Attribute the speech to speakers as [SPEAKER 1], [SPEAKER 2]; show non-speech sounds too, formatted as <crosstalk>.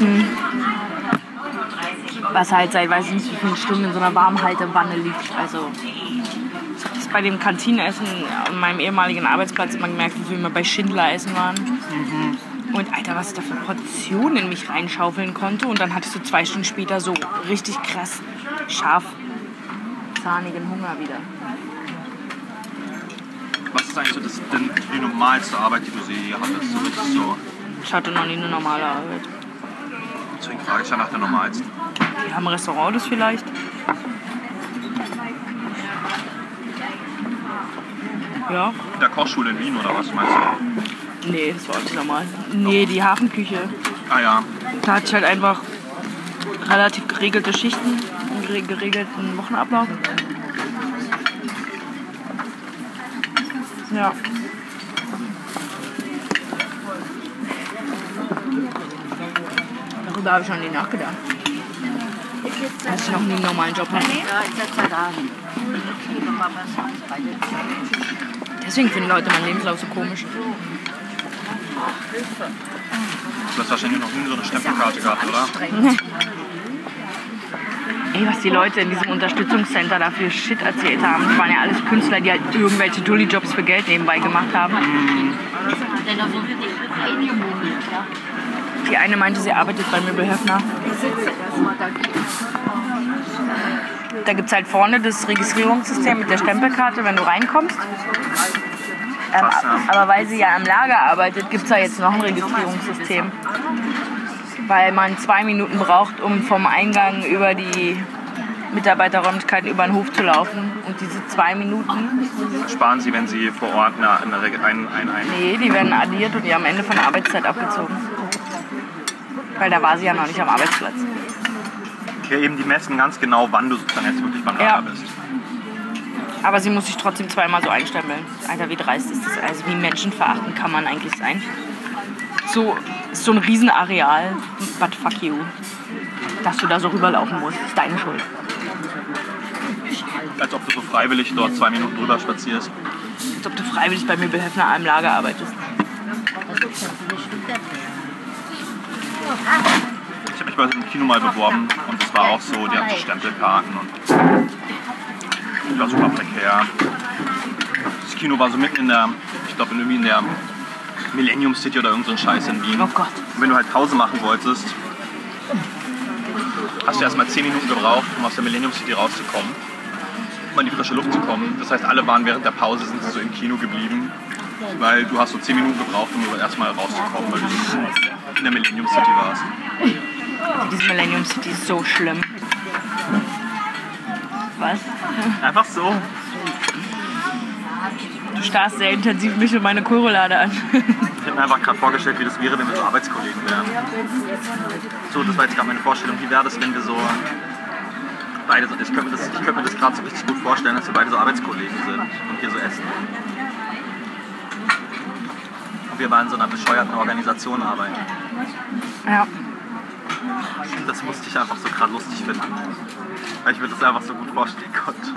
[SPEAKER 1] Essen, was halt seit weiß ich nicht wie vielen Stunden in so einer Warmhaltewanne liegt. Also ich habe das bei dem Kantinenessen an meinem ehemaligen Arbeitsplatz immer gemerkt, wie wir immer bei Schindler essen waren. Und Alter, was ich da für Portionen in mich reinschaufeln konnte. Und dann hattest du zwei Stunden später so richtig krass scharf zahnigen Hunger wieder.
[SPEAKER 2] Was ist eigentlich so das, denn die normalste Arbeit, die du je hattest? So so.
[SPEAKER 1] Ich hatte noch nie eine normale Arbeit.
[SPEAKER 2] Deswegen frage ich ja nach der normalsten.
[SPEAKER 1] Wir haben Restaurant, das vielleicht. Ja,
[SPEAKER 2] In der Kochschule in Wien oder was meinst du?
[SPEAKER 1] nee, das war auch nicht normal. Nee, die Hafenküche.
[SPEAKER 2] Ah ja.
[SPEAKER 1] Da hatte ich halt einfach relativ geregelte Schichten, einen gere- geregelten Wochenablauf. Ja. Darüber habe ich noch nie nachgedacht. Dass ich noch nie einen normalen Job hatte. Deswegen finden Leute meinen Lebenslauf so komisch.
[SPEAKER 2] Du hast wahrscheinlich noch nie so eine Stempelkarte gehabt, oder? <laughs>
[SPEAKER 1] Ey, was die Leute in diesem Unterstützungscenter dafür Shit erzählt haben. Das waren ja alles Künstler, die halt irgendwelche Dulli-Jobs für Geld nebenbei gemacht haben. Die eine meinte, sie arbeitet bei Möbelhöfner. Da gibt es halt vorne das Registrierungssystem mit der Stempelkarte, wenn du reinkommst. Ähm, aber weil sie ja im Lager arbeitet, gibt es da jetzt noch ein Registrierungssystem. Weil man zwei Minuten braucht, um vom Eingang über die Mitarbeiterräumlichkeiten über den Hof zu laufen. Und diese zwei Minuten,
[SPEAKER 2] Sparen Sie, wenn Sie vor Ort eine, eine, Reg- ein, ein, ein
[SPEAKER 1] nee, die werden addiert und die am Ende von der Arbeitszeit abgezogen. Weil da war sie ja noch nicht am Arbeitsplatz.
[SPEAKER 2] Ja, eben die messen ganz genau, wann du dann jetzt wirklich beim
[SPEAKER 1] Ja.
[SPEAKER 2] Lager bist.
[SPEAKER 1] Aber sie muss sich trotzdem zweimal so einstempeln. Alter, wie dreist ist das? Also wie menschenverachtend kann man eigentlich sein? So, ist so ein Riesenareal, but fuck you. Dass du da so rüberlaufen musst, ist deine Schuld.
[SPEAKER 2] Als ob du so freiwillig dort zwei Minuten drüber spazierst.
[SPEAKER 1] Als ob du freiwillig bei Möbelhöfner am Lager arbeitest.
[SPEAKER 2] Ich habe mich bei so einem Kino mal beworben und es war auch so, die hatten so Stempelkarten und war super prekär. Das Kino war so mitten in der, ich glaube irgendwie in der Millennium City oder irgend so ein Scheiß in Wien.
[SPEAKER 1] Oh Gott.
[SPEAKER 2] Und wenn du halt Pause machen wolltest, hast du erstmal 10 Minuten gebraucht, um aus der Millennium City rauszukommen, um in die frische Luft zu kommen. Das heißt, alle waren während der Pause sind so im Kino geblieben, weil du hast so 10 Minuten gebraucht, um erstmal rauszukommen, weil du in der Millennium City warst.
[SPEAKER 1] Diese Millennium City ist so schlimm. Was?
[SPEAKER 2] Einfach so.
[SPEAKER 1] Du starrst sehr intensiv mich und meine Korolade an.
[SPEAKER 2] Ich habe mir einfach gerade vorgestellt, wie das wäre, wenn wir so Arbeitskollegen wären. So, das war jetzt gerade meine Vorstellung. Wie wäre das, wenn wir so beide, so- ich könnte mir das, ich könnte mir das gerade so richtig gut vorstellen, dass wir beide so Arbeitskollegen sind und hier so essen. Wir in so einer bescheuerten Organisation arbeiten.
[SPEAKER 1] Ja.
[SPEAKER 2] Das musste ich einfach so gerade lustig finden. Weil ich mir das einfach so gut vorstellen konnte.